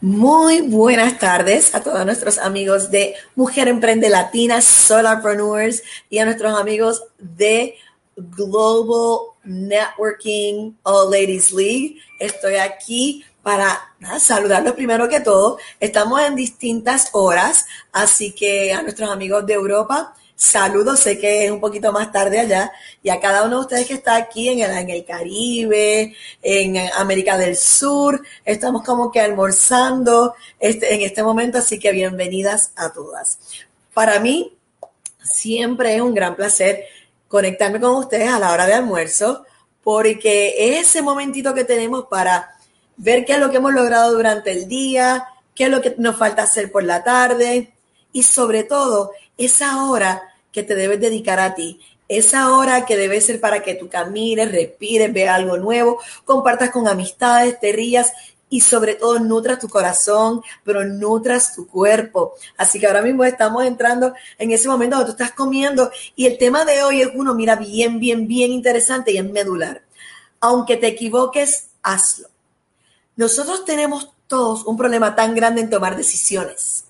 Muy buenas tardes a todos nuestros amigos de Mujer Emprende Latina, Solarpreneurs y a nuestros amigos de Global Networking All Ladies League. Estoy aquí para saludarlos primero que todo. Estamos en distintas horas, así que a nuestros amigos de Europa Saludos, sé que es un poquito más tarde allá, y a cada uno de ustedes que está aquí en el, en el Caribe, en América del Sur, estamos como que almorzando este, en este momento, así que bienvenidas a todas. Para mí, siempre es un gran placer conectarme con ustedes a la hora de almuerzo, porque es ese momentito que tenemos para ver qué es lo que hemos logrado durante el día, qué es lo que nos falta hacer por la tarde, y sobre todo esa hora que te debes dedicar a ti, esa hora que debe ser para que tú camines, respires, veas algo nuevo, compartas con amistades, te rías y sobre todo nutras tu corazón, pero nutras tu cuerpo. Así que ahora mismo estamos entrando en ese momento donde tú estás comiendo y el tema de hoy es uno, mira, bien, bien, bien interesante y es medular. Aunque te equivoques, hazlo. Nosotros tenemos todos un problema tan grande en tomar decisiones.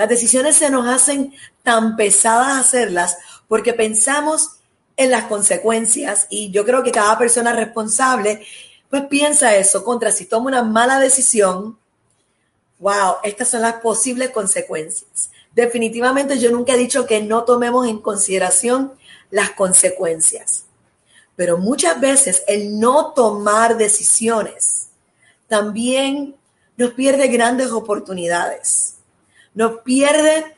Las decisiones se nos hacen tan pesadas hacerlas porque pensamos en las consecuencias y yo creo que cada persona responsable pues piensa eso contra si toma una mala decisión, wow, estas son las posibles consecuencias. Definitivamente yo nunca he dicho que no tomemos en consideración las consecuencias, pero muchas veces el no tomar decisiones también nos pierde grandes oportunidades nos pierde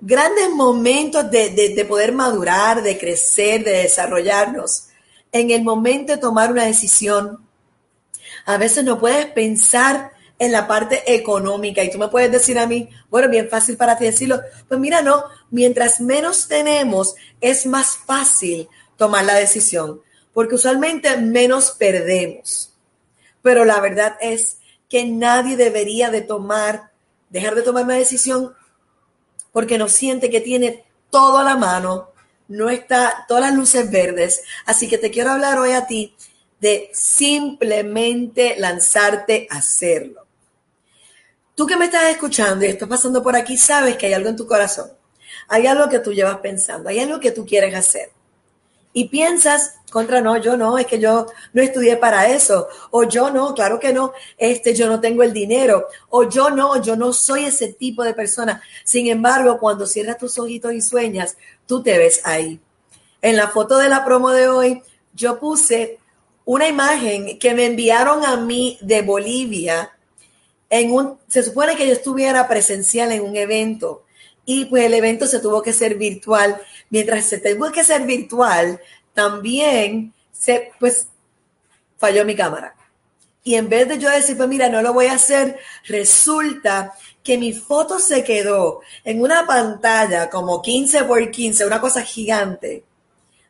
grandes momentos de, poder madurar, de crecer, de desarrollarnos. En el momento de tomar una decisión, a veces no puedes pensar en la parte económica y tú me puedes decir a mí, bueno, bien fácil para ti decirlo, pues mira, no, mientras menos tenemos, es más fácil tomar la decisión, porque usualmente menos perdemos. Pero la verdad es que nadie debería de tomar dejar de tomar una decisión porque no siente que tiene todo a la mano, no está todas las luces verdes. Así que te quiero hablar hoy a ti de simplemente lanzarte a hacerlo. Tú que me estás escuchando y estás pasando por aquí, sabes que hay algo en tu corazón. Hay algo que tú llevas pensando, hay algo que tú quieres hacer y piensas contra no, yo no, es que yo no estudié para eso, o yo no, claro que no, este yo no tengo el dinero, o yo no, yo no soy ese tipo de persona. Sin embargo, cuando cierras tus ojitos y sueñas, tú te ves ahí. En la foto de la promo de hoy, yo puse una imagen que me enviaron a mí de Bolivia en un se supone que yo estuviera presencial en un evento y pues el evento se tuvo que ser virtual. Mientras se tuvo que ser virtual, también se, pues, falló mi cámara. Y en vez de yo decir, pues mira, no lo voy a hacer, resulta que mi foto se quedó en una pantalla como 15 por 15, una cosa gigante,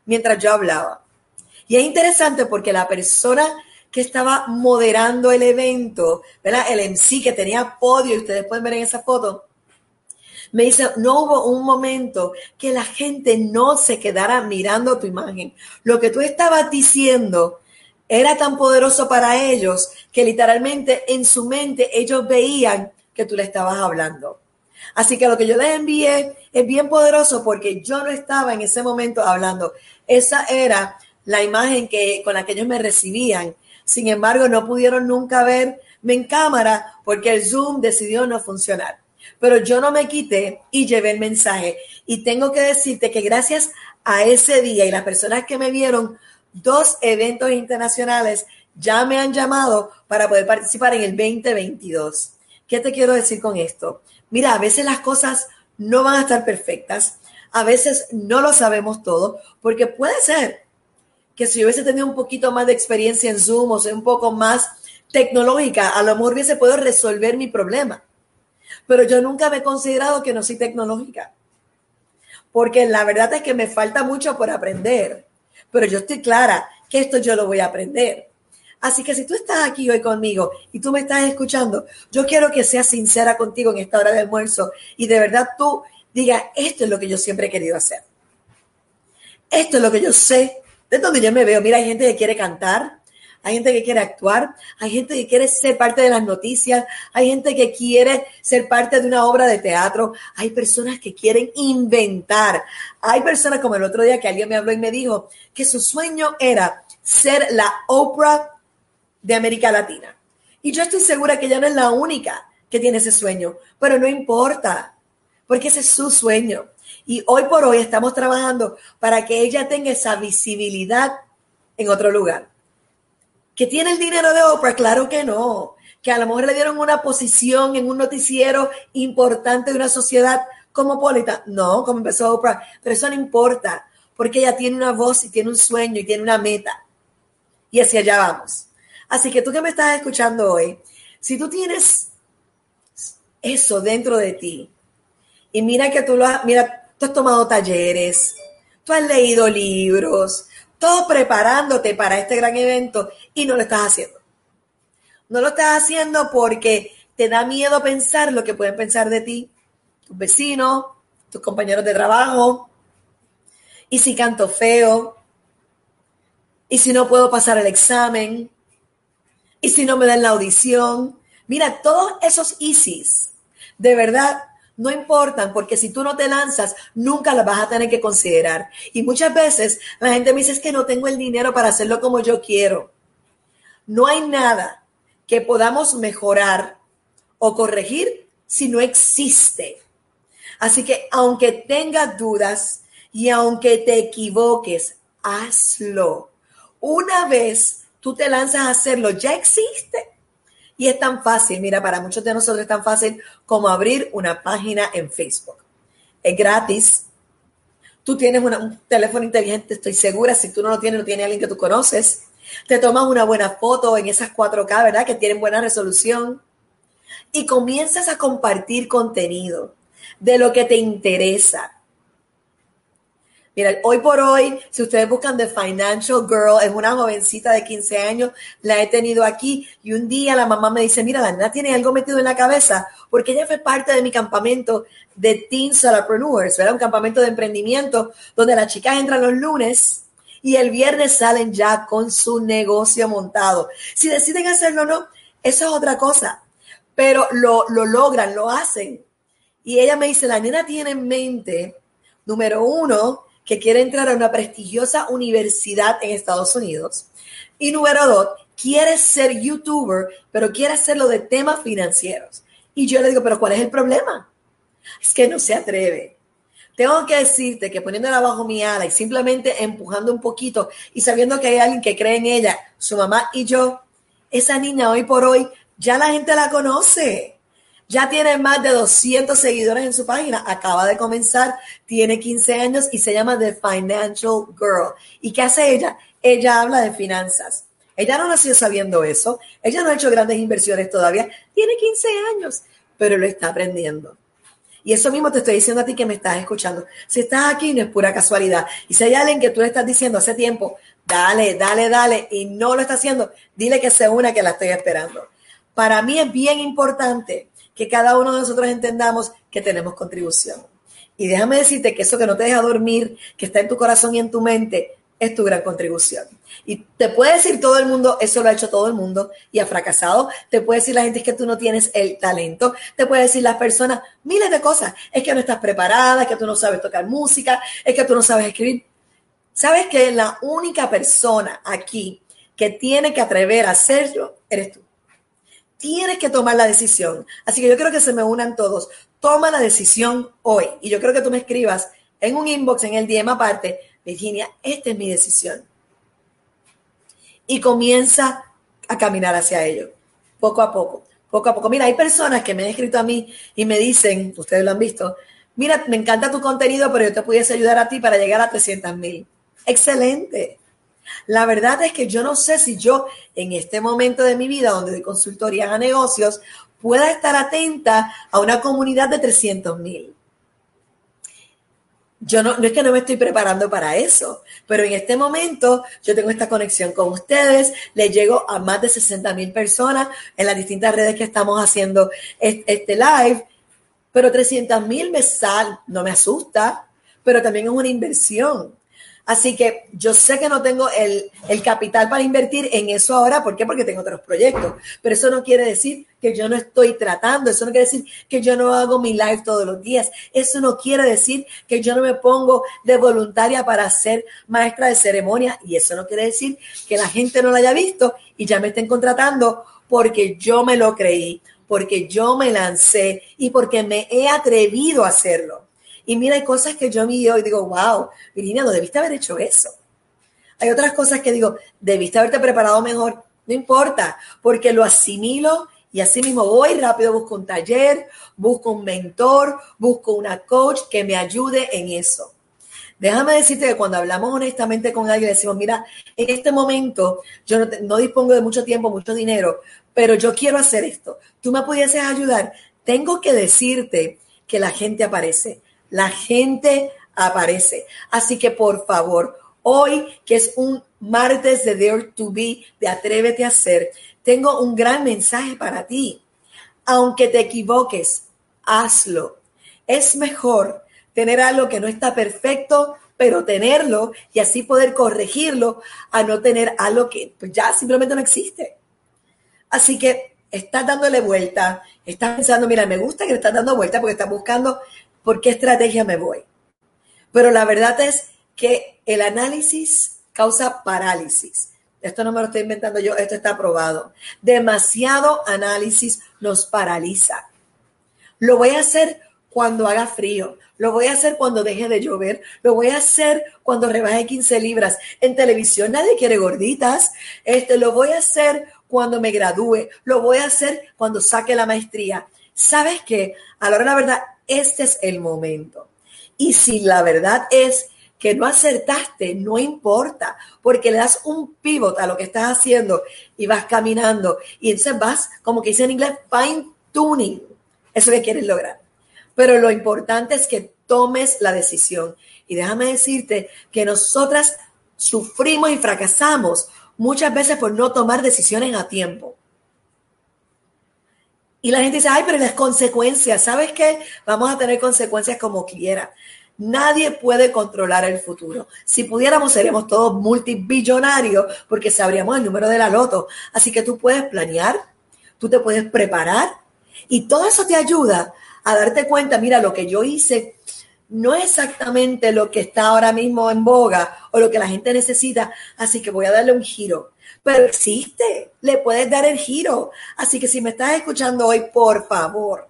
mientras yo hablaba. Y es interesante porque la persona que estaba moderando el evento, ¿verdad? El MC que tenía podio, y ustedes pueden ver en esa foto, me dice, no hubo un momento que la gente no se quedara mirando tu imagen. Lo que tú estabas diciendo era tan poderoso para ellos que literalmente en su mente ellos veían que tú le estabas hablando. Así que lo que yo les envié es bien poderoso porque yo no estaba en ese momento hablando. Esa era la imagen que, con la que ellos me recibían. Sin embargo, no pudieron nunca verme en cámara porque el Zoom decidió no funcionar pero yo no me quité y llevé el mensaje. Y tengo que decirte que gracias a ese día y las personas que me vieron, dos eventos internacionales ya me han llamado para poder participar en el 2022. ¿Qué te quiero decir con esto? Mira, a veces las cosas no van a estar perfectas, a veces no lo sabemos todo, porque puede ser que si yo hubiese tenido un poquito más de experiencia en Zoom o sea un poco más tecnológica, a lo mejor hubiese podido resolver mi problema pero yo nunca me he considerado que no soy tecnológica. Porque la verdad es que me falta mucho por aprender, pero yo estoy clara que esto yo lo voy a aprender. Así que si tú estás aquí hoy conmigo y tú me estás escuchando, yo quiero que seas sincera contigo en esta hora de almuerzo y de verdad tú digas, esto es lo que yo siempre he querido hacer. Esto es lo que yo sé, de donde yo me veo. Mira, hay gente que quiere cantar, hay gente que quiere actuar, hay gente que quiere ser parte de las noticias, hay gente que quiere ser parte de una obra de teatro, hay personas que quieren inventar, hay personas como el otro día que alguien me habló y me dijo que su sueño era ser la Oprah de América Latina. Y yo estoy segura que ella no es la única que tiene ese sueño, pero no importa, porque ese es su sueño. Y hoy por hoy estamos trabajando para que ella tenga esa visibilidad en otro lugar. ¿Que tiene el dinero de Oprah? Claro que no. Que a lo mejor le dieron una posición en un noticiero importante de una sociedad cosmopolita. No, como empezó Oprah. Pero eso no importa, porque ella tiene una voz y tiene un sueño y tiene una meta. Y hacia allá vamos. Así que tú que me estás escuchando hoy, si tú tienes eso dentro de ti, y mira que tú lo has, mira, tú has tomado talleres, tú has leído libros, todo preparándote para este gran evento y no lo estás haciendo. No lo estás haciendo porque te da miedo pensar lo que pueden pensar de ti, tus vecinos, tus compañeros de trabajo. Y si canto feo, y si no puedo pasar el examen, y si no me dan la audición. Mira, todos esos ISIS, de verdad, no importan porque si tú no te lanzas, nunca las vas a tener que considerar. Y muchas veces la gente me dice es que no tengo el dinero para hacerlo como yo quiero. No hay nada que podamos mejorar o corregir si no existe. Así que aunque tengas dudas y aunque te equivoques, hazlo. Una vez tú te lanzas a hacerlo, ya existe. Y es tan fácil, mira, para muchos de nosotros es tan fácil como abrir una página en Facebook. Es gratis. Tú tienes un teléfono inteligente, estoy segura, si tú no lo tienes, lo tiene alguien que tú conoces. Te tomas una buena foto en esas 4K, ¿verdad? Que tienen buena resolución. Y comienzas a compartir contenido de lo que te interesa. Mira, hoy por hoy, si ustedes buscan The Financial Girl, es una jovencita de 15 años, la he tenido aquí y un día la mamá me dice, mira, la nena tiene algo metido en la cabeza porque ella fue parte de mi campamento de Teen Solopreneurs, ¿verdad? Un campamento de emprendimiento donde las chicas entran los lunes y el viernes salen ya con su negocio montado. Si deciden hacerlo o no, eso es otra cosa, pero lo, lo logran, lo hacen. Y ella me dice, la nena tiene en mente, número uno, que quiere entrar a una prestigiosa universidad en Estados Unidos. Y número dos, quiere ser youtuber, pero quiere hacerlo de temas financieros. Y yo le digo, pero ¿cuál es el problema? Es que no se atreve. Tengo que decirte que poniéndola bajo mi ala y simplemente empujando un poquito y sabiendo que hay alguien que cree en ella, su mamá y yo, esa niña hoy por hoy ya la gente la conoce. Ya tiene más de 200 seguidores en su página. Acaba de comenzar, tiene 15 años y se llama The Financial Girl. ¿Y qué hace ella? Ella habla de finanzas. Ella no nació sabiendo eso. Ella no ha hecho grandes inversiones todavía. Tiene 15 años, pero lo está aprendiendo. Y eso mismo te estoy diciendo a ti que me estás escuchando. Si estás aquí no es pura casualidad. Y si hay alguien que tú le estás diciendo hace tiempo, dale, dale, dale, y no lo está haciendo, dile que se una que la estoy esperando. Para mí es bien importante que cada uno de nosotros entendamos que tenemos contribución. Y déjame decirte que eso que no te deja dormir, que está en tu corazón y en tu mente, es tu gran contribución. Y te puede decir todo el mundo, eso lo ha hecho todo el mundo y ha fracasado. Te puede decir la gente que tú no tienes el talento. Te puede decir las personas miles de cosas. Es que no estás preparada, es que tú no sabes tocar música, es que tú no sabes escribir. ¿Sabes que la única persona aquí que tiene que atrever a hacerlo eres tú? Tienes que tomar la decisión. Así que yo quiero que se me unan todos. Toma la decisión hoy. Y yo creo que tú me escribas en un inbox, en el DM aparte, Virginia, esta es mi decisión. Y comienza a caminar hacia ello, poco a poco, poco a poco. Mira, hay personas que me han escrito a mí y me dicen, ustedes lo han visto, mira, me encanta tu contenido, pero yo te pudiese ayudar a ti para llegar a 300 mil. Excelente. La verdad es que yo no sé si yo en este momento de mi vida, donde doy consultorías a negocios, pueda estar atenta a una comunidad de 300 mil. Yo no, no es que no me estoy preparando para eso, pero en este momento yo tengo esta conexión con ustedes, le llego a más de 60 mil personas en las distintas redes que estamos haciendo este live, pero 300 mil me sal, no me asusta, pero también es una inversión. Así que yo sé que no tengo el, capital para invertir en eso ahora. ¿Por qué? Porque tengo otros proyectos. Pero eso no quiere decir que yo no estoy tratando. Eso no quiere decir que yo no hago mi live todos los días. Eso no quiere decir que yo no me pongo de voluntaria para ser maestra de ceremonia. Y eso no quiere decir que la gente no lo haya visto y ya me estén contratando porque yo me lo creí, porque yo me lancé y porque me he atrevido a hacerlo. Y mira, hay cosas que yo miro y digo, wow, Virginia, no debiste haber hecho eso. Hay otras cosas que digo, debiste haberte preparado mejor. No importa, porque lo asimilo y así mismo voy rápido, busco un taller, busco un mentor, busco una coach que me ayude en eso. Déjame decirte que cuando hablamos honestamente con alguien, decimos, mira, en este momento yo no, no, dispongo de mucho tiempo, mucho dinero, pero yo quiero hacer esto. Tú me pudieses ayudar. Tengo que decirte que la gente aparece la gente aparece. Así que por favor, hoy que es un martes de Dare to Be, de Atrévete a Hacer, tengo un gran mensaje para ti. Aunque te equivoques, hazlo. Es mejor tener algo que no está perfecto, pero tenerlo y así poder corregirlo a no tener algo que ya simplemente no existe. Así que estás dándole vuelta, estás pensando, mira, me gusta que le estás dando vuelta porque estás buscando por qué estrategia me voy. Pero la verdad es que el análisis causa parálisis. Esto no me lo estoy inventando yo, esto está aprobado. Demasiado análisis nos paraliza. Lo voy a hacer cuando haga frío, lo voy a hacer cuando deje de llover, lo voy a hacer cuando rebaje 15 libras. En televisión nadie quiere gorditas. Este, lo voy a hacer cuando me gradúe, lo voy a hacer cuando saque la maestría. ¿Sabes qué? A la hora de la verdad, este es el momento. Y si la verdad es que no acertaste, no importa, porque le das un pivot a lo que estás haciendo y vas caminando. Y entonces vas, como que dice en inglés, fine tuning. Eso que quieres lograr. Pero lo importante es que tomes la decisión. Y déjame decirte que nosotras sufrimos y fracasamos muchas veces por no tomar decisiones a tiempo. Y la gente dice, ay, pero las consecuencias, ¿sabes qué? Vamos a tener consecuencias como quiera. Nadie puede controlar el futuro. Si pudiéramos, seríamos todos multibillonarios porque sabríamos el número de la loto. Así que tú puedes planear, tú te puedes preparar y todo eso te ayuda a darte cuenta, mira, lo que yo hice no es exactamente lo que está ahora mismo en boga o lo que la gente necesita, así que voy a darle un giro pero existe, le puedes dar el giro. Así que si me estás escuchando hoy, por favor,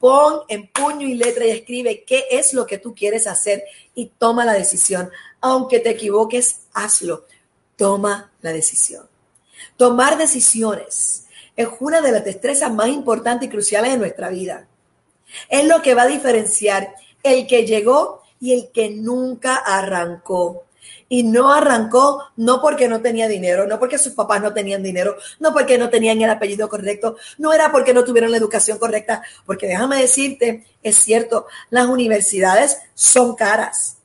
pon en puño y letra y escribe qué es lo que tú quieres hacer y toma la decisión. Aunque te equivoques, hazlo. Toma la decisión. Tomar decisiones es una de las destrezas más importantes y cruciales de nuestra vida. Es lo que va a diferenciar el que llegó y el que nunca arrancó y no arrancó no porque no tenía dinero, no porque sus papás no tenían dinero, no porque no tenían el apellido correcto, no era porque no tuvieron la educación correcta, porque déjame decirte, es cierto, las universidades son caras.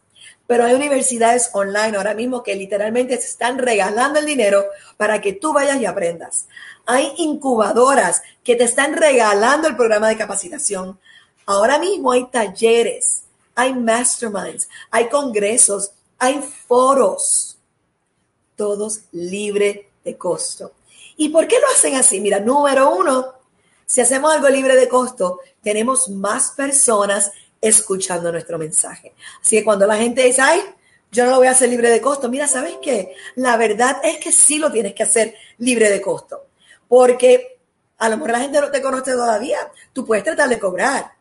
Pero hay universidades online ahora mismo que literalmente están regalando el dinero para que tú vayas y aprendas. Hay incubadoras que te están regalando el programa de capacitación. Ahora mismo hay talleres, hay masterminds, hay congresos hay foros, todos libre de costo. ¿Y por qué lo hacen así? Mira, número uno, si hacemos algo libre de costo, tenemos más personas escuchando nuestro mensaje. Así que cuando la gente dice, ay, yo no lo voy a hacer libre de costo, mira, ¿sabes qué? La verdad es que sí lo tienes que hacer libre de costo, porque a lo mejor la gente no te conoce todavía, tú puedes tratar de cobrar,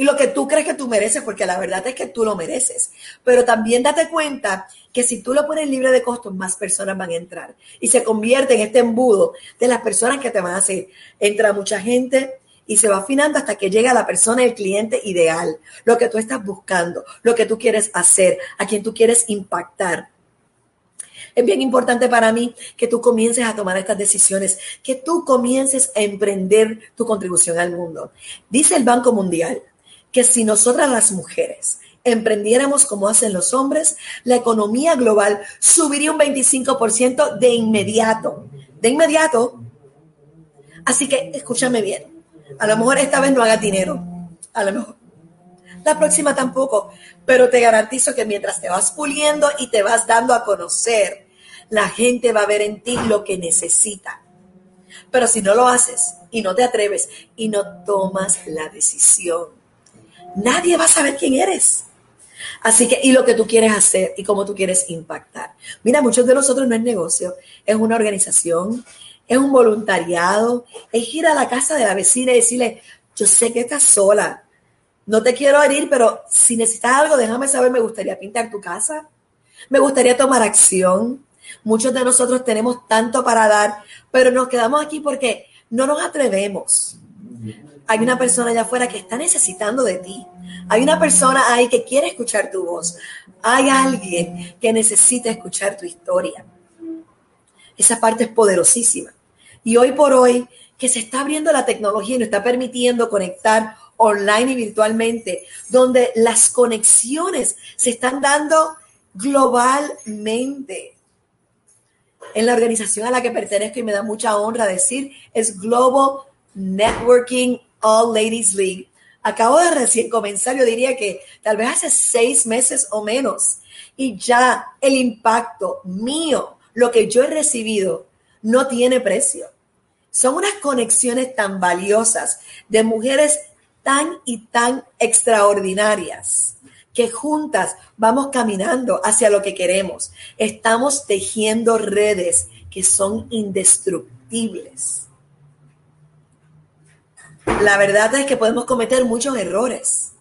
y lo que tú crees que tú mereces, porque la verdad es que tú lo mereces. Pero también date cuenta que si tú lo pones libre de costos, más personas van a entrar y se convierte en este embudo de las personas que te van a hacer. Entra mucha gente y se va afinando hasta que llega la persona, el cliente ideal, lo que tú estás buscando, lo que tú quieres hacer, a quien tú quieres impactar. Es bien importante para mí que tú comiences a tomar estas decisiones, que tú comiences a emprender tu contribución al mundo. Dice el Banco Mundial que si nosotras las mujeres emprendiéramos como hacen los hombres, la economía global subiría un 25% de inmediato. De inmediato. Así que escúchame bien. A lo mejor esta vez no haga dinero. A lo mejor. la próxima tampoco, pero te garantizo que mientras te vas puliendo y te vas dando a conocer, la gente va a ver en ti lo que necesita. Pero si no lo haces y no te atreves y no tomas la decisión, nadie va a saber quién eres. Así que, y lo que tú quieres hacer y cómo tú quieres impactar. Mira, muchos de nosotros no es negocio, es una organización, es un voluntariado, es ir a la casa de la vecina y decirle, yo sé que estás sola, no te quiero herir, pero si necesitas algo, déjame saber, me gustaría pintar tu casa, me gustaría tomar acción. Muchos de nosotros tenemos tanto para dar, pero nos quedamos aquí porque no nos atrevemos. Hay una persona allá afuera que está necesitando de ti. Hay una persona ahí que quiere escuchar tu voz. Hay alguien que necesita escuchar tu historia. Esa parte es poderosísima. Y hoy por hoy, que se está abriendo la tecnología y nos está permitiendo conectar online y virtualmente, donde las conexiones se están dando globalmente. En la organización a la que pertenezco y me da mucha honra decir es Global Networking All Ladies League. Acabo de recién comenzar, yo diría que tal vez hace seis meses o menos, y ya el impacto mío, lo que yo he recibido, no tiene precio. Son unas conexiones tan valiosas de mujeres tan y tan extraordinarias que juntas vamos caminando hacia lo que queremos. Estamos tejiendo redes que son indestructibles. La verdad es que podemos cometer muchos errores,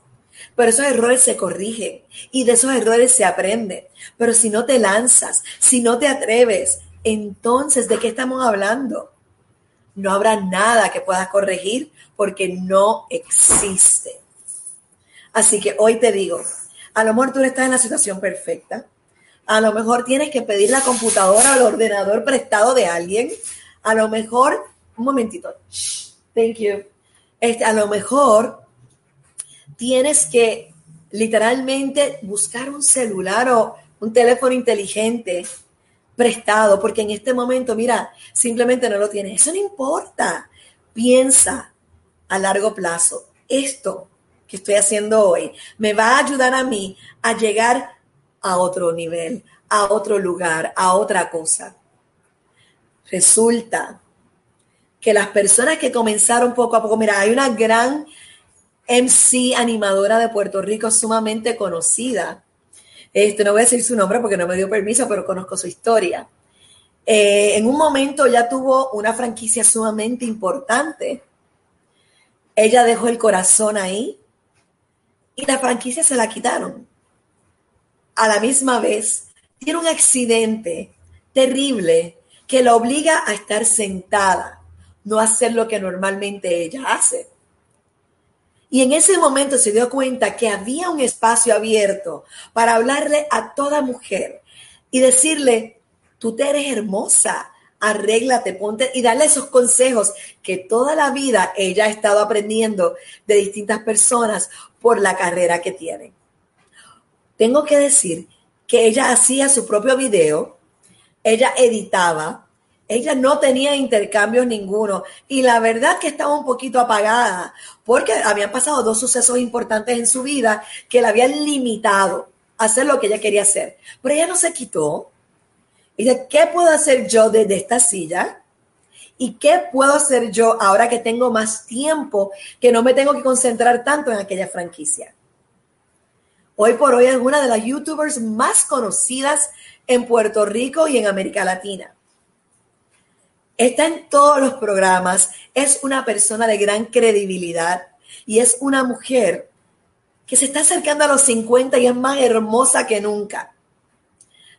pero esos errores se corrigen y de esos errores se aprende. Pero si no te lanzas, si no te atreves, entonces, ¿de qué estamos hablando? No habrá nada que puedas corregir porque no existe. Así que hoy te digo, a lo mejor tú estás en la situación perfecta. A lo mejor tienes que pedir la computadora o el ordenador prestado de alguien. A lo mejor, un momentito. Thank you. Este, a lo mejor tienes que literalmente buscar un celular o un teléfono inteligente prestado, porque en este momento, mira, simplemente no lo tienes. Eso no importa. Piensa a largo plazo. Esto que estoy haciendo hoy me va a ayudar a mí a llegar a otro nivel, a otro lugar, a otra cosa. Resulta que las personas que comenzaron poco a poco, mira, hay una gran MC animadora de Puerto Rico sumamente conocida este, no voy a decir su nombre porque no me dio permiso, pero conozco su historia. Eh, en un momento ya tuvo una franquicia sumamente importante. Ella dejó el corazón ahí y la franquicia se la quitaron. A la misma vez, tiene un accidente terrible que la obliga a estar sentada, no hacer lo que normalmente ella hace. Y en ese momento se dio cuenta que había un espacio abierto para hablarle a toda mujer y decirle, tú te eres hermosa, arréglate, ponte y darle esos consejos que toda la vida ella ha estado aprendiendo de distintas personas por la carrera que tiene. Tengo que decir que ella hacía su propio video, ella editaba, ella no tenía intercambios ninguno y la verdad que estaba un poquito apagada porque habían pasado dos sucesos importantes en su vida que la habían limitado a hacer lo que ella quería hacer. Pero ella no se quitó. Y dice, ¿qué puedo hacer yo desde esta silla? ¿Y qué puedo hacer yo ahora que tengo más tiempo, que no me tengo que concentrar tanto en aquella franquicia? Hoy por hoy es una de las youtubers más conocidas en Puerto Rico y en América Latina está en todos los programas, es una persona de gran credibilidad y es una mujer que se está acercando a los 50 y es más hermosa que nunca.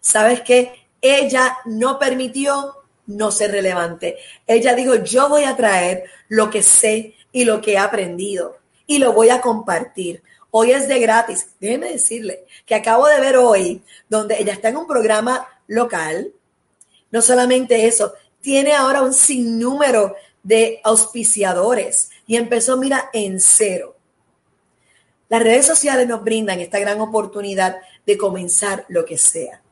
¿Sabes qué? Ella no permitió no ser relevante. Ella dijo, yo voy a traer lo que sé y lo que he aprendido y lo voy a compartir. Hoy es de gratis. Déjeme decirle que acabo de ver hoy donde ella está en un programa local. No solamente eso, tiene ahora un sinnúmero de auspiciadores y empezó, mira, en cero. Las redes sociales nos brindan esta gran oportunidad de comenzar lo que sea.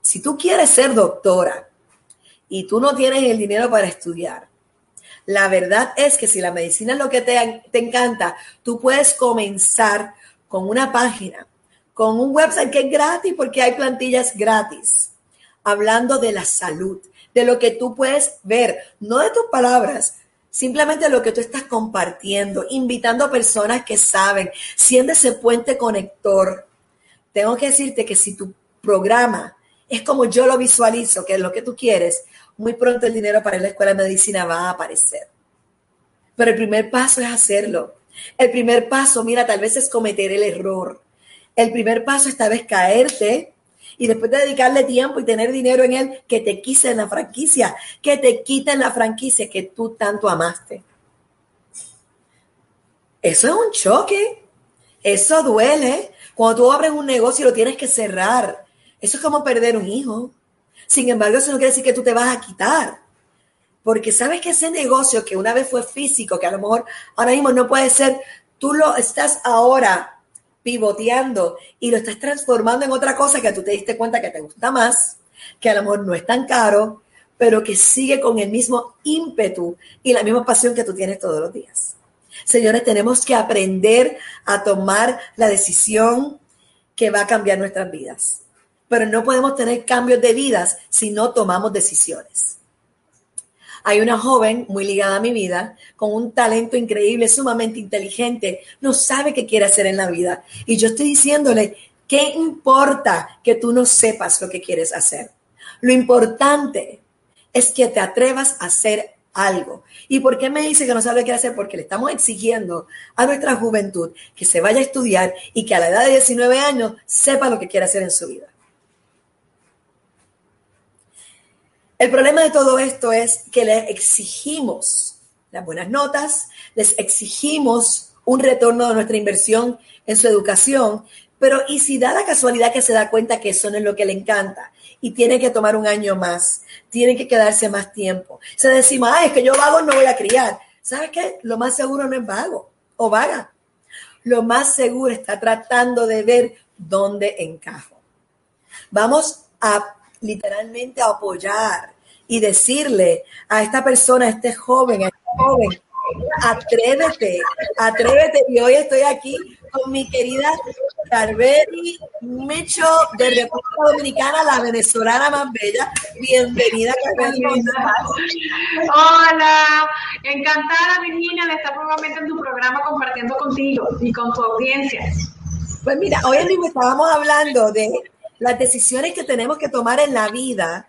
Si tú quieres ser doctora y tú no tienes el dinero para estudiar, la verdad es que si la medicina es lo que te, te encanta, tú puedes comenzar con una página, con un website que es gratis porque hay plantillas gratis, hablando de la salud, de lo que tú puedes ver, no de tus palabras, simplemente lo que tú estás compartiendo, invitando a personas que saben, siendo ese puente conector. Tengo que decirte que si tu programa es como yo lo visualizo, que es lo que tú quieres, muy pronto el dinero para la escuela de medicina va a aparecer. Pero el primer paso es hacerlo. El primer paso, mira, tal vez es cometer el error. El primer paso es tal vez caerte y después de dedicarle tiempo y tener dinero en él, que te quiten la franquicia, que te quiten la franquicia que tú tanto amaste. Eso es un choque. Eso duele. Cuando tú abres un negocio lo tienes que cerrar. Eso es como perder un hijo. Sin embargo, eso no quiere decir que tú te vas a quitar. Porque sabes que ese negocio que una vez fue físico, que a lo mejor ahora mismo no puede ser, tú lo estás ahora pivoteando y lo estás transformando en otra cosa que tú te diste cuenta que te gusta más, que a lo mejor no es tan caro, pero que sigue con el mismo ímpetu y la misma pasión que tú tienes todos los días. Señores, tenemos que aprender a tomar la decisión que va a cambiar nuestras vidas. Pero no podemos tener cambios de vidas si no tomamos decisiones. Hay una joven muy ligada a mi vida, con un talento increíble, sumamente inteligente, no sabe qué quiere hacer en la vida. Y yo estoy diciéndole, ¿qué importa que tú no sepas lo que quieres hacer? Lo importante es que te atrevas a hacer algo. ¿Y por qué me dice que no sabe qué hacer? Porque le estamos exigiendo a nuestra juventud que se vaya a estudiar y que a la edad de 19 años sepa lo que quiere hacer en su vida. El problema de todo esto es que le exigimos las buenas notas, les exigimos un retorno de nuestra inversión en su educación, pero ¿y si da la casualidad que se da cuenta que eso no es lo que le encanta y tiene que tomar un año más, tiene que quedarse más tiempo? Se decimos, ah, es que yo vago no voy a criar. ¿Sabes qué? Lo más seguro no es vago o vaga. Lo más seguro está tratando de ver dónde encajo. Vamos a literalmente apoyar y decirle a esta persona, a este joven, a este joven, atrévete, atrévete. Y hoy estoy aquí con mi querida Carveri Mecho de República Dominicana, la venezolana más bella. Bienvenida, Carveri. Hola, encantada Virginia de estar nuevamente en tu programa compartiendo contigo y con tu audiencia. Pues mira, hoy mismo estábamos hablando de las decisiones que tenemos que tomar en la vida,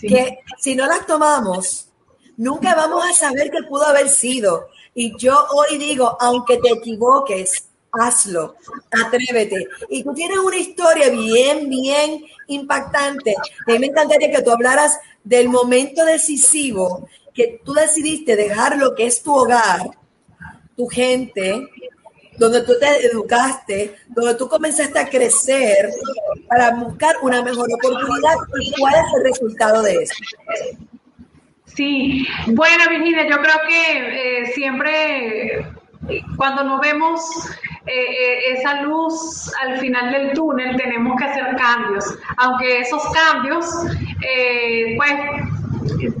que si no las tomamos, nunca vamos a saber qué pudo haber sido. Y yo hoy digo, aunque te equivoques, hazlo, atrévete. Y tú tienes una historia bien, bien impactante. A mí me encantaría que tú hablaras del momento decisivo que tú decidiste dejar lo que es tu hogar, tu gente, donde tú te educaste, donde tú comenzaste a crecer para buscar una mejor oportunidad cuál es el resultado de eso. Sí, bueno Virginia, yo creo que eh, siempre cuando no vemos eh, eh, esa luz al final del túnel tenemos que hacer cambios, aunque esos cambios pues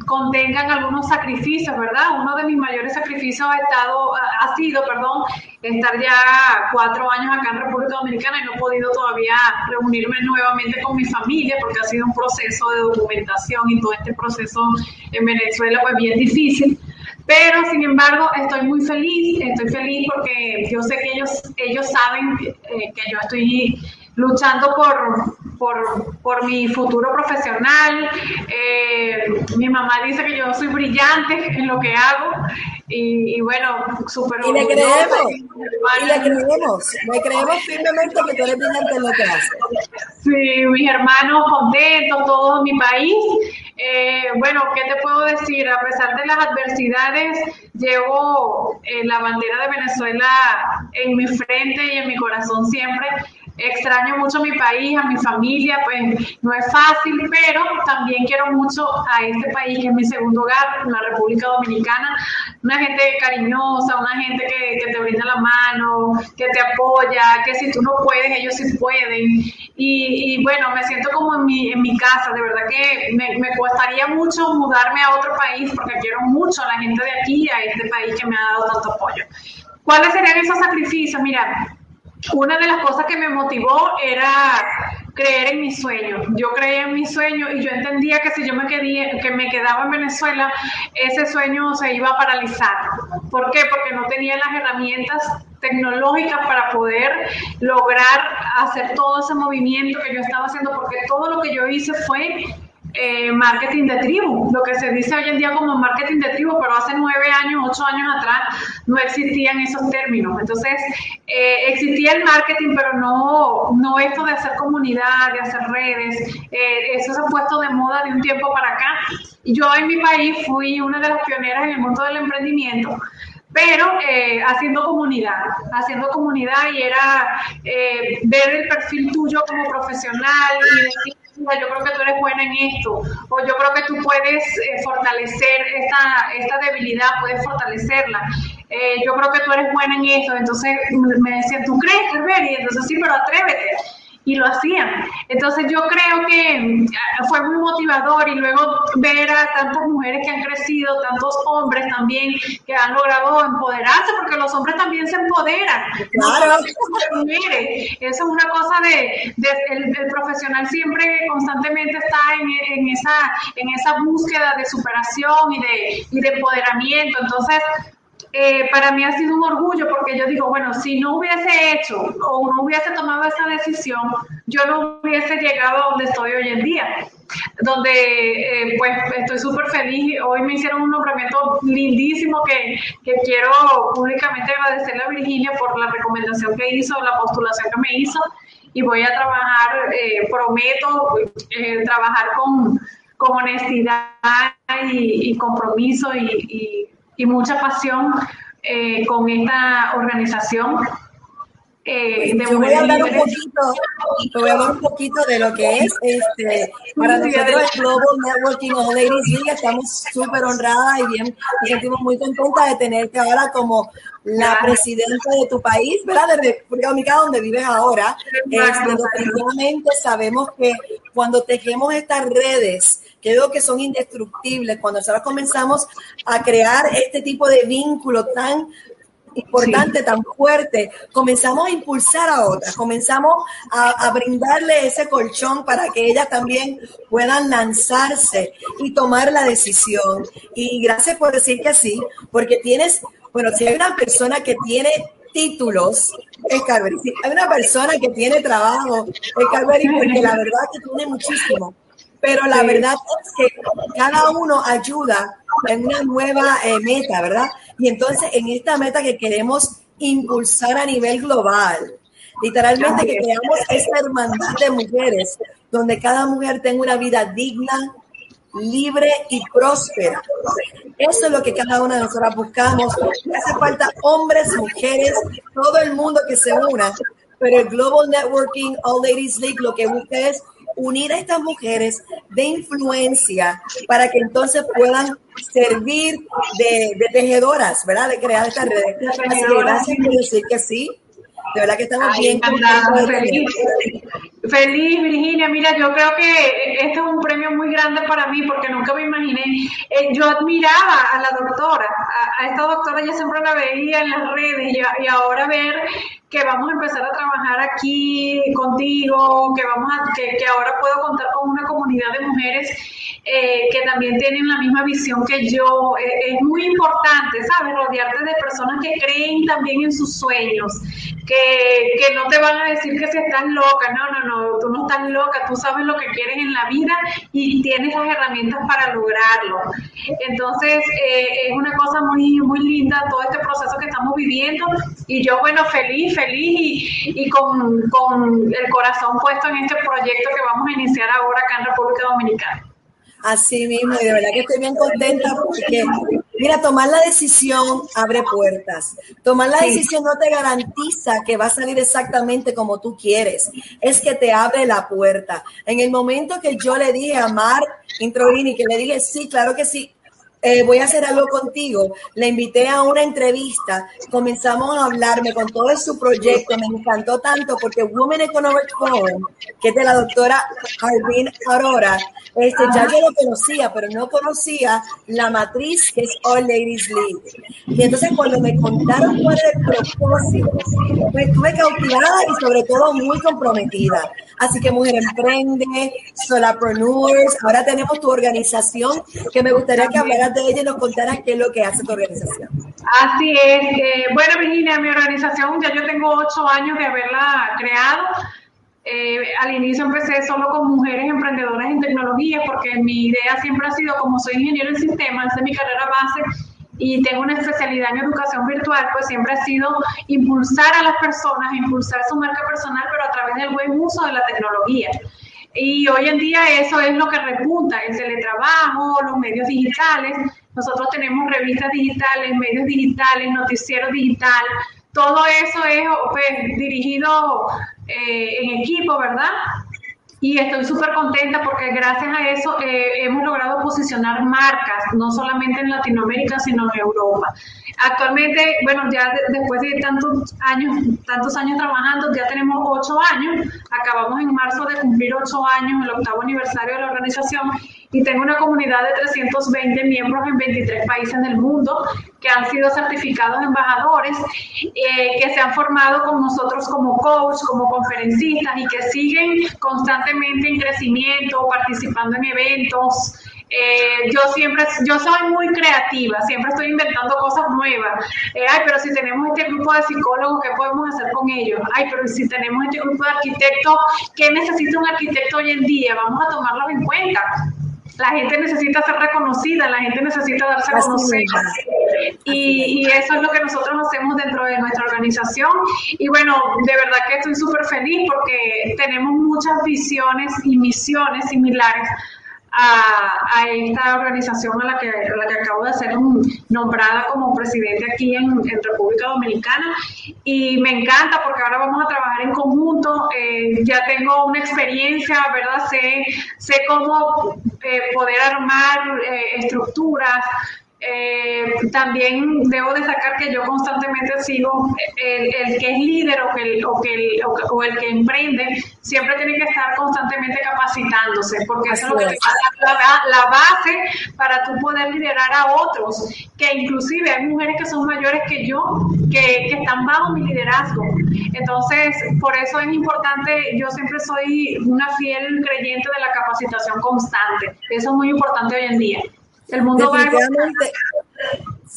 contengan algunos sacrificios, ¿verdad? Uno de mis mayores sacrificios ha estado, ha sido, perdón, estar ya cuatro años acá en República Dominicana y no he podido todavía reunirme nuevamente con mi familia porque ha sido un proceso de documentación y todo este proceso en Venezuela pues bien difícil. Pero sin embargo estoy muy feliz, estoy feliz porque yo sé que ellos, ellos saben eh, que yo estoy luchando por, por, por mi futuro profesional. Eh, mi mamá dice que yo soy brillante en lo que hago y, bueno, súper Y le creemos, y le creemos, le creemos firmemente que tú eres brillante en lo que haces. Sí, mis hermanos contentos, todo mi país. Eh, bueno, ¿qué te puedo decir? A pesar de las adversidades, llevo eh, la bandera de Venezuela en mi frente y en mi corazón siempre extraño mucho a mi país, a mi familia, pues no es fácil, pero también quiero mucho a este país que es mi segundo hogar, la República Dominicana, una gente cariñosa, una gente que, te brinda la mano, que te apoya, que si tú no puedes, ellos sí pueden. Y, bueno, me siento como en mi, en mi casa, de verdad que me, me costaría mucho mudarme a otro país porque quiero mucho a la gente de aquí, a este país que me ha dado tanto apoyo. ¿Cuáles serían esos sacrificios? Mira, una de las cosas que me motivó era creer en mis sueños. Yo creía en mis sueños y yo entendía que si yo me, quedía, que me quedaba en Venezuela, ese sueño se iba a paralizar. ¿Por qué? Porque no tenía las herramientas tecnológicas para poder lograr hacer todo ese movimiento que yo estaba haciendo, porque todo lo que yo hice fue eh, marketing de tribu, lo que se dice hoy en día como marketing de tribu, pero hace nueve años, ocho años atrás no existían esos términos. Entonces, eh, existía el marketing, pero no, no esto de hacer comunidad, de hacer redes, eh, eso se ha puesto de moda de un tiempo para acá. Yo en mi país fui una de las pioneras en el mundo del emprendimiento pero haciendo comunidad, haciendo comunidad y era ver el perfil tuyo como profesional y decir, yo creo que tú eres buena en esto, o yo creo que tú puedes eh, fortalecer esta, esta debilidad, puedes fortalecerla. Eh, yo creo que tú eres buena en esto. Entonces me decían, ¿tú crees, Y Entonces sí, pero atrévete y lo hacían. Entonces yo creo que mm, fue muy motivador y luego ver a tantas mujeres que han crecido, tantos hombres también que han logrado empoderarse, porque los hombres también se empoderan. Claro. Eso es una cosa de, el, profesional siempre constantemente está en, en, esa, en esa búsqueda de superación y de, y de empoderamiento. Entonces, eh, para mí ha sido un orgullo porque yo digo, bueno, si no hubiese hecho o no hubiese tomado esa decisión, yo no hubiese llegado a donde estoy hoy en día, donde eh, pues estoy súper feliz. Hoy me hicieron un nombramiento lindísimo que, que, quiero públicamente agradecerle a Virginia por la recomendación que hizo, la postulación que me hizo y voy a trabajar, eh, prometo trabajar con, con honestidad y, compromiso y y mucha pasión eh, con esta organización. Eh, de voy a hablar un poquito, te voy a hablar un poquito de lo que es este para nosotros el Global Networking of Ladies League. Estamos súper honradas y bien, nos sentimos muy contentas de tenerte ahora como la presidenta de tu país, ¿verdad? De República Dominicana, donde vives ahora. Este, sabemos que cuando tejemos estas redes que veo que son indestructibles, cuando nosotros comenzamos a crear este tipo de vínculo tan importante, tan fuerte, comenzamos a impulsar a otras, comenzamos a, brindarle ese colchón para que ellas también puedan lanzarse y tomar la decisión. Y gracias por decir que sí, porque tienes, bueno, si hay una persona que tiene títulos, es Carveri. Si hay una persona que tiene trabajo, es Carveri, porque la verdad que tiene muchísimo pero la verdad es que cada uno ayuda en una nueva eh, meta, ¿verdad? Y entonces en esta meta que queremos impulsar a nivel global, literalmente que creamos esta hermandad de mujeres, donde cada mujer tenga una vida digna, libre y próspera. Eso es lo que cada una de nosotras buscamos. Hace falta hombres, mujeres, todo el mundo que se una, pero el Global Networking All Ladies League lo que busca es unir a estas mujeres de influencia para que entonces puedan servir de, tejedoras, ¿verdad? De crear estas redes. Así que gracias por decir que sí. De verdad que estamos bien. Feliz. feliz, Virginia. Mira, yo creo que esto es un premio muy grande para mí porque nunca me imaginé. Eh, yo admiraba a la doctora, a, esta doctora yo siempre la veía en las redes y, y ahora ver que vamos a empezar a trabajar aquí contigo, que vamos a, que, que ahora puedo contar con una comunidad de mujeres eh, que también tienen la misma visión que yo. Eh, es muy importante, ¿sabes? Rodearte de personas que creen también en sus sueños, que, que no te van a decir que si estás loca, no, no, no, tú no estás loca, tú sabes lo que quieres en la vida y tienes las herramientas para lograrlo. Entonces, eh, es una cosa muy, muy linda todo este proceso que estamos viviendo y yo, bueno, feliz, feliz y, y con, con el corazón puesto en este proyecto que vamos a iniciar ahora acá en República Dominicana. Así mismo, y de verdad que estoy bien contenta porque, mira, tomar la decisión abre puertas. Tomar la decisión no te garantiza que va a salir exactamente como tú quieres, es que te abre la puerta. En el momento que yo le dije a Mar Introini, que le dije, sí, claro que sí, eh, voy a hacer algo contigo. Le invité a una entrevista, comenzamos a hablarme con todo su proyecto, me encantó tanto porque Women Economic Forum, que es de la doctora Harbin Aurora, este, ya yo lo conocía, pero no conocía la matriz que es All Ladies League. Y entonces cuando me contaron cuál era el propósito, me estuve cautivada y sobre todo muy comprometida. Así que Mujer Emprende, Solapreneurs, ahora tenemos tu organización que me gustaría que hablaras de ella y nos contaras qué es lo que hace tu organización. Así es. Eh, bueno, Virginia, mi organización ya yo tengo ocho años de haberla creado. Eh, al inicio empecé solo con mujeres emprendedoras en tecnología porque mi idea siempre ha sido, como soy ingeniero en sistemas, de mi carrera base, y tengo una especialidad en educación virtual, pues siempre ha sido impulsar a las personas, impulsar su marca personal, pero a través del buen uso de la tecnología. Y hoy en día eso es lo que repunta, el teletrabajo, los medios digitales. Nosotros tenemos revistas digitales, medios digitales, noticiero digital. Todo eso es pues, dirigido eh, en equipo, ¿verdad? Y estoy súper contenta porque gracias a eso eh, hemos logrado posicionar marcas, no solamente en Latinoamérica, sino en Europa. Actualmente, bueno, ya después de tantos años, tantos años trabajando, ya tenemos ocho años. Acabamos en marzo de cumplir ocho años, el octavo aniversario de la organización, y tengo una comunidad de 320 miembros en 23 países del mundo que han sido certificados embajadores, eh, que se han formado con nosotros como coach, como conferencistas y que siguen constantemente en crecimiento, participando en eventos. Eh, yo siempre, yo soy muy creativa, siempre estoy inventando cosas nuevas. Eh, ay, pero si tenemos este grupo de psicólogos, ¿qué podemos hacer con ellos? Ay, pero si tenemos este grupo de arquitectos, ¿qué necesita un arquitecto hoy en día? Vamos a tomarlos en cuenta la gente necesita ser reconocida, la gente necesita darse a conocer. Y, y, eso es lo que nosotros hacemos dentro de nuestra organización. Y bueno, de verdad que estoy súper feliz porque tenemos muchas visiones y misiones similares a, esta organización a la, que, la que acabo de ser nombrada como presidente aquí en, República Dominicana y me encanta porque ahora vamos a trabajar en conjunto, eh, ya tengo una experiencia, ¿verdad? Sé, sé cómo eh, poder armar eh, estructuras, eh, también debo destacar que yo constantemente sigo el, que es líder o, que el, o, que el, o, el que emprende, siempre tiene que estar constantemente capacitándose, porque eso es lo que la, la, base para tú poder liderar a otros, que inclusive hay mujeres que son mayores que yo, que, que están bajo mi liderazgo. Entonces, por eso es importante, yo siempre soy una fiel creyente de la capacitación constante. Eso es muy importante hoy en día. El mundo va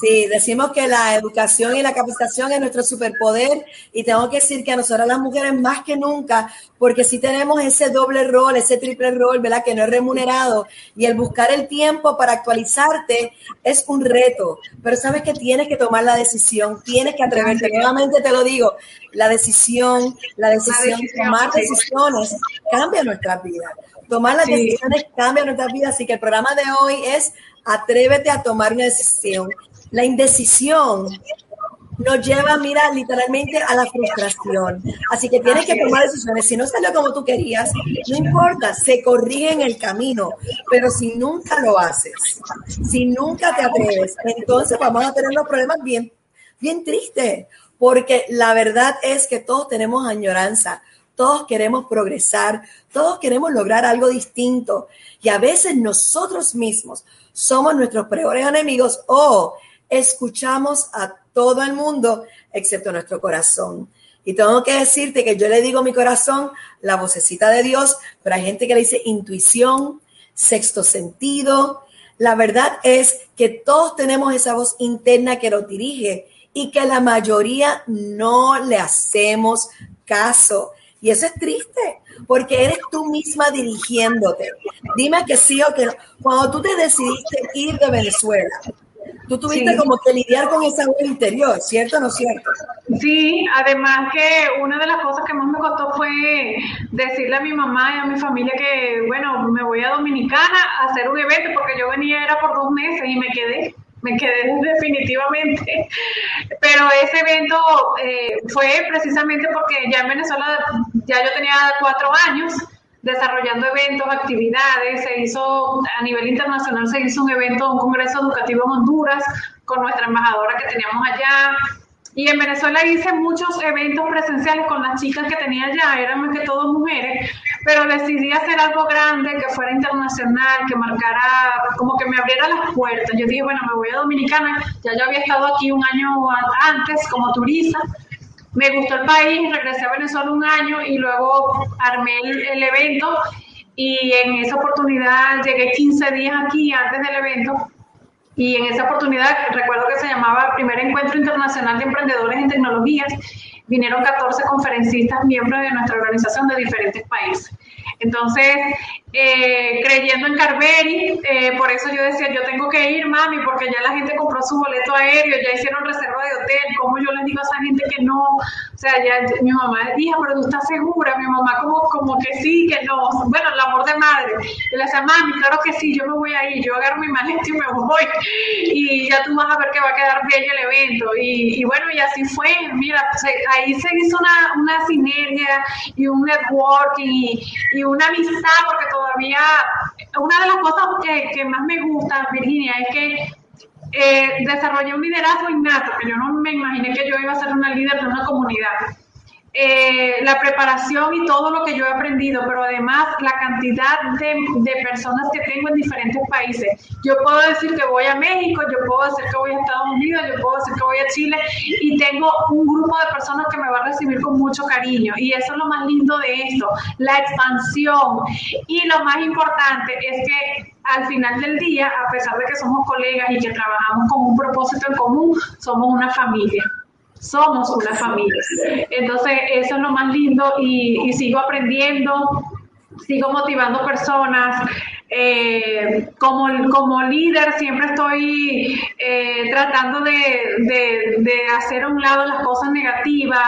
Sí, decimos que la educación y la capacitación es nuestro superpoder y tengo que decir que a nosotras las mujeres más que nunca, porque sí tenemos ese doble rol, ese triple rol, ¿verdad? Que no es remunerado y el buscar el tiempo para actualizarte es un reto, pero sabes que tienes que tomar la decisión, tienes que atreverte. Nuevamente te lo digo, la decisión, la decisión, tomar decisiones cambia nuestra vida. Tomar las decisiones cambia nuestra vida, así que el programa de hoy es atrévete a tomar una decisión. La indecisión nos lleva, mira, literalmente a la frustración. Así que tienes que tomar decisiones. Si no salió como tú querías, no importa, se corrige en el camino. Pero si nunca lo haces, si nunca te atreves, entonces vamos a tener los problemas bien, bien tristes. Porque la verdad es que todos tenemos añoranza, todos queremos progresar, todos queremos lograr algo distinto. Y a veces nosotros mismos somos nuestros peores enemigos o escuchamos a todo el mundo excepto nuestro corazón. Y tengo que decirte que yo le digo mi corazón la vocecita de Dios, pero hay gente que le dice intuición, sexto sentido. La verdad es que todos tenemos esa voz interna que nos dirige y que la mayoría no le hacemos caso. Y eso es triste, porque eres tú misma dirigiéndote. Dime que sí o que no. Cuando tú te decidiste ir de Venezuela, tú tuviste como que lidiar con esa voz interior, ¿cierto o no cierto? Sí, además que una de las cosas que más me costó fue decirle a mi mamá y a mi familia que, bueno, me voy a Dominicana a hacer un evento, porque yo venía era por dos meses y me quedé me quedé definitivamente. Pero ese evento eh, fue precisamente porque ya en Venezuela ya yo tenía cuatro años, desarrollando eventos, actividades. Se hizo a nivel internacional, se hizo un evento, un congreso educativo en Honduras con nuestra embajadora que teníamos allá. Y en Venezuela hice muchos eventos presenciales con las chicas que tenía allá, eran más que todo mujeres, pero decidí hacer algo grande, que fuera internacional, que marcara, como que me abriera las puertas. Yo dije, bueno, me voy a Dominicana, ya yo había estado aquí un año antes como turista, me gustó el país, regresé a Venezuela un año y luego armé el, evento. Y en esa oportunidad llegué 15 días aquí antes del evento. Y en esa oportunidad recuerdo que se llamaba Primer Encuentro Internacional de Emprendedores en Tecnologías, vinieron 14 conferencistas miembros de nuestra organización de diferentes países. Entonces, eh, creyendo en Carveri, eh, por eso yo decía, yo tengo que ir, mami, porque ya la gente compró su boleto aéreo, ya hicieron reserva de hotel, ¿cómo yo les digo a esa gente que no? O sea, ya, mi mamá decía, pero tú estás segura, mi mamá como, como que sí, que no, bueno, el amor de madre. Y le decía, mami, claro que sí, yo me voy a ir, yo agarro mi maleta y me voy, y ya tú vas a ver que va a quedar bien el evento. Y, bueno, y así fue, mira, ahí se hizo una, una sinergia y un networking y, y una amistad, porque todavía una de las cosas que, más me gusta, Virginia, es que eh, desarrollé un liderazgo innato, que yo no me imaginé que yo iba a ser una líder de una comunidad. Eh, la preparación y todo lo que yo he aprendido, pero además la cantidad de, de, personas que tengo en diferentes países. Yo puedo decir que voy a México, yo puedo decir que voy a Estados Unidos, yo puedo decir que voy a Chile y tengo un grupo de personas que me va a recibir con mucho cariño. Y eso es lo más lindo de esto, la expansión. Y lo más importante es que al final del día, a pesar de que somos colegas y que trabajamos con un propósito en común, somos una familia somos una familia. Entonces, eso es lo más lindo y, sigo aprendiendo, sigo motivando personas. Eh, como, como líder siempre estoy eh, tratando de, de, hacer a un lado las cosas negativas,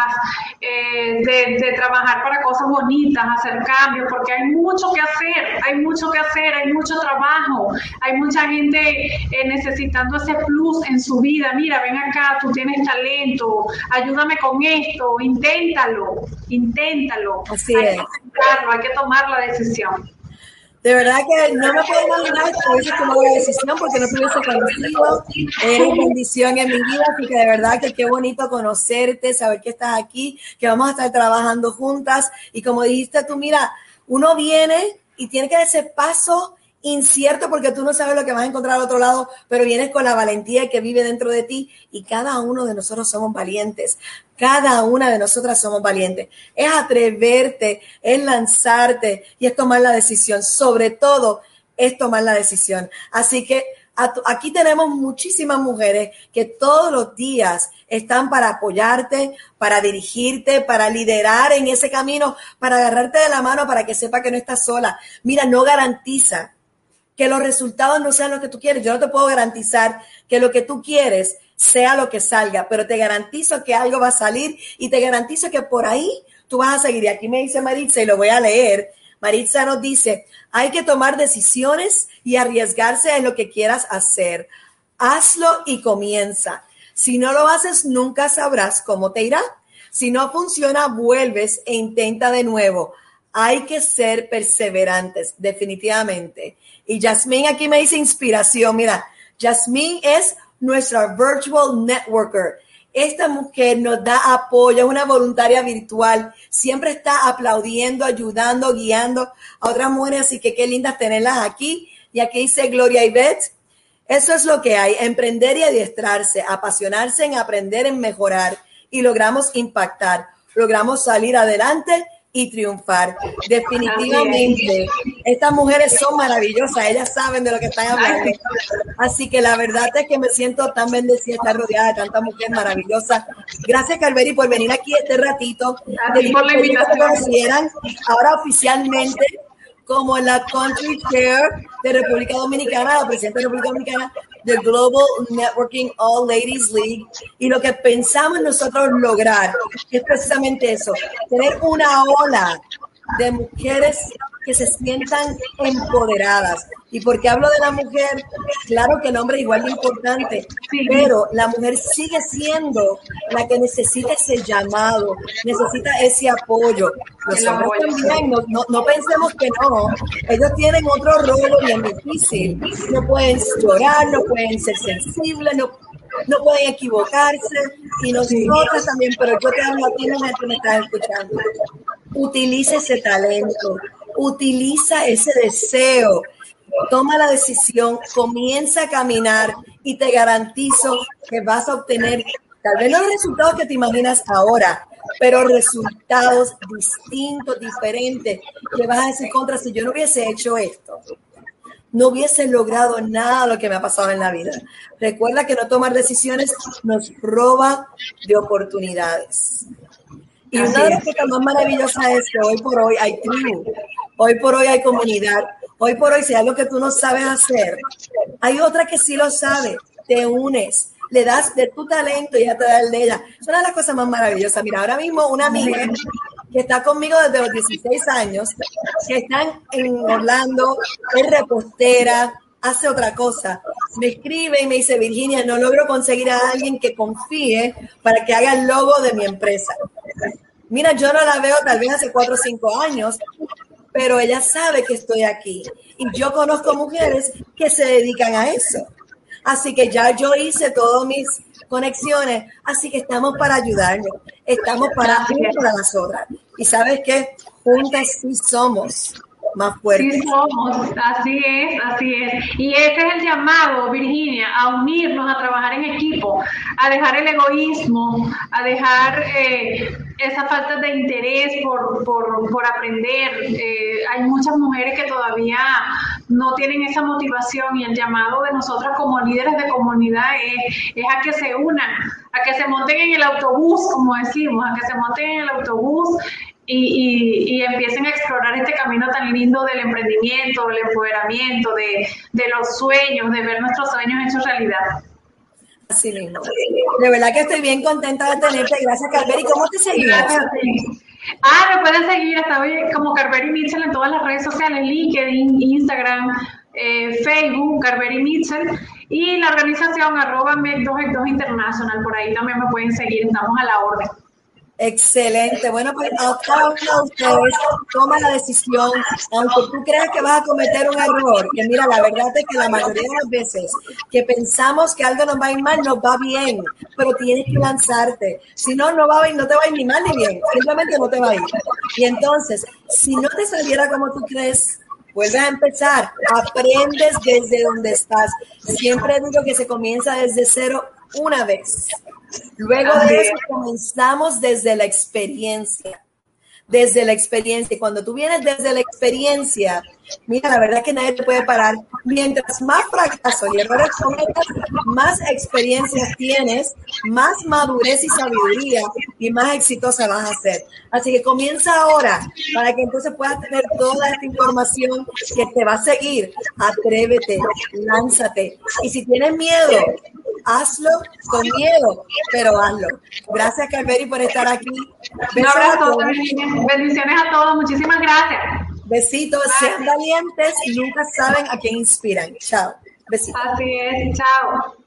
eh, de, trabajar para cosas bonitas, hacer cambios, porque hay mucho que hacer, hay mucho que hacer, hay mucho trabajo, hay mucha gente eh, necesitando ese plus en su vida. Mira, ven acá, tú tienes talento, ayúdame con esto, inténtalo, inténtalo. Así hay es. Que hay que tomar la decisión. De verdad que no me puedo imaginar que hubiese tomado la decisión porque no tuviese conocido. Eres bendición en mi vida, así que de verdad que qué bonito conocerte, saber que estás aquí, que vamos a estar trabajando juntas. Y como dijiste tú, mira, uno viene y tiene que dar ese paso incierto porque tú no sabes lo que vas a encontrar al otro lado, pero vienes con la valentía que vive dentro de ti y cada uno de nosotros somos valientes. Cada una de nosotras somos valientes. Es atreverte, es lanzarte y es tomar la decisión. Sobre todo es tomar la decisión. Así que aquí tenemos muchísimas mujeres que todos los días están para apoyarte, para dirigirte, para liderar en ese camino, para agarrarte de la mano para que sepa que no estás sola. Mira, no garantiza que los resultados no sean lo que tú quieres. Yo no te puedo garantizar que lo que tú quieres sea lo que salga, pero te garantizo que algo va a salir y te garantizo que por ahí tú vas a seguir. Y aquí me dice Maritza y lo voy a leer. Maritza nos dice, hay que tomar decisiones y arriesgarse en lo que quieras hacer. Hazlo y comienza. Si no lo haces, nunca sabrás cómo te irá. Si no funciona, vuelves e intenta de nuevo. Hay que ser perseverantes, definitivamente. Y Jasmine aquí me dice inspiración. Mira, Jasmine es nuestra virtual networker. Esta mujer nos da apoyo, es una voluntaria virtual, siempre está aplaudiendo, ayudando, guiando a otras mujeres, así que qué lindas tenerlas aquí. Y aquí dice Gloria Ivette, eso es lo que hay, emprender y adiestrarse, apasionarse en aprender, en mejorar y logramos impactar, logramos salir adelante y triunfar. Definitivamente, estas mujeres son maravillosas, ellas saben de lo que están hablando. Así que la verdad es que me siento tan bendecida estar rodeada de tanta mujer maravillosa. Gracias, Calveri, por venir aquí este ratito. por la invitación. Ahora oficialmente como la Country Chair de República Dominicana, la presidenta de República Dominicana del Global Networking All Ladies League. Y lo que pensamos nosotros lograr es precisamente eso, tener una ola de mujeres que se sientan empoderadas. Y porque hablo de la mujer, claro que el hombre es igual de importante, pero la mujer sigue siendo la que necesita ese llamado, necesita ese apoyo. Los hombres también, no, no, pensemos que no, ellos tienen otro rol bien difícil. No pueden llorar, no pueden ser sensibles, no, no pueden equivocarse y nosotras también, pero yo te hablo a ti, mujer que me estás escuchando. Utiliza ese talento, utiliza ese deseo, toma la decisión, comienza a caminar y te garantizo que vas a obtener tal vez los resultados que te imaginas ahora, pero resultados distintos, diferentes, que vas a decir contra si yo no hubiese hecho esto, no hubiese logrado nada lo que me ha pasado en la vida. Recuerda que no tomar decisiones nos roba de oportunidades. Y una de las cosas más maravillosas es que hoy por hoy hay tribu, hoy por hoy hay comunidad, hoy por hoy si hay algo que tú no sabes hacer, hay otra que sí lo sabe, te unes, le das de tu talento y ya te da el de ella. Es una de las cosas más maravillosas. Mira, ahora mismo una amiga que está conmigo desde los 16 años, que está en Orlando, es repostera, hace otra cosa. Me escribe y me dice, Virginia, no logro conseguir a alguien que confíe para que haga el logo de mi empresa. Mira, yo no la veo tal vez hace cuatro o cinco años, pero ella sabe que estoy aquí. Y yo conozco mujeres que se dedican a eso. Así que ya yo hice todas mis conexiones, así que estamos para ayudarnos, estamos para para las otras. Y sabes que juntas sí somos más fuertes. Sí somos, así es, así es. Y ese es el llamado, Virginia, a unirnos, a trabajar en equipo, a dejar el egoísmo, a dejar eh, esa falta de interés por, por, por aprender. Eh, hay muchas mujeres que todavía no tienen esa motivación y el llamado de nosotras como líderes de comunidad es, es a que se unan, a que se monten en el autobús, como decimos, a que se monten en el autobús y, y, empiecen a explorar este camino tan lindo del emprendimiento, del empoderamiento, de, de los sueños, de ver nuestros sueños hechos realidad. Así mismo. De verdad que estoy bien contenta de tenerte. Gracias, Calveri. ¿Cómo te seguimos? Ah, me pueden seguir, estoy como Carveri Mitchell en todas las redes sociales, LinkedIn, Instagram, eh, Facebook, Carveri Mitchell, y la organización arroba MEC2 International, por ahí también me pueden seguir, estamos a la orden. Excelente. Bueno, pues cada uno de ustedes toma la decisión, aunque tú creas que vas a cometer un error, que mira, la verdad es que la mayoría de las veces que pensamos que algo nos va a ir mal, nos va bien, pero tienes que lanzarte. Si no, no va a ir, no te va a ir ni mal ni bien, simplemente no te va a ir. Y entonces, si no te saliera como tú crees, vuelves a empezar, aprendes desde donde estás. Siempre digo que se comienza desde cero una vez. Luego de eso comenzamos desde la experiencia desde la experiencia. Y cuando tú vienes desde la experiencia, mira, la verdad es que nadie te puede parar. Mientras más fracasos y errores cometas, más experiencias tienes, más madurez y sabiduría y más exitosa vas a ser. Así que comienza ahora para que entonces puedas tener toda esta información que te va a seguir. Atrévete, lánzate. Y si tienes miedo, hazlo con miedo, pero hazlo. Gracias, Calveri, por estar aquí. Un abrazo, bendiciones a todos, muchísimas gracias. Besitos, sean valientes y nunca saben a quién inspiran. Chao. Besitos. Así es, chao.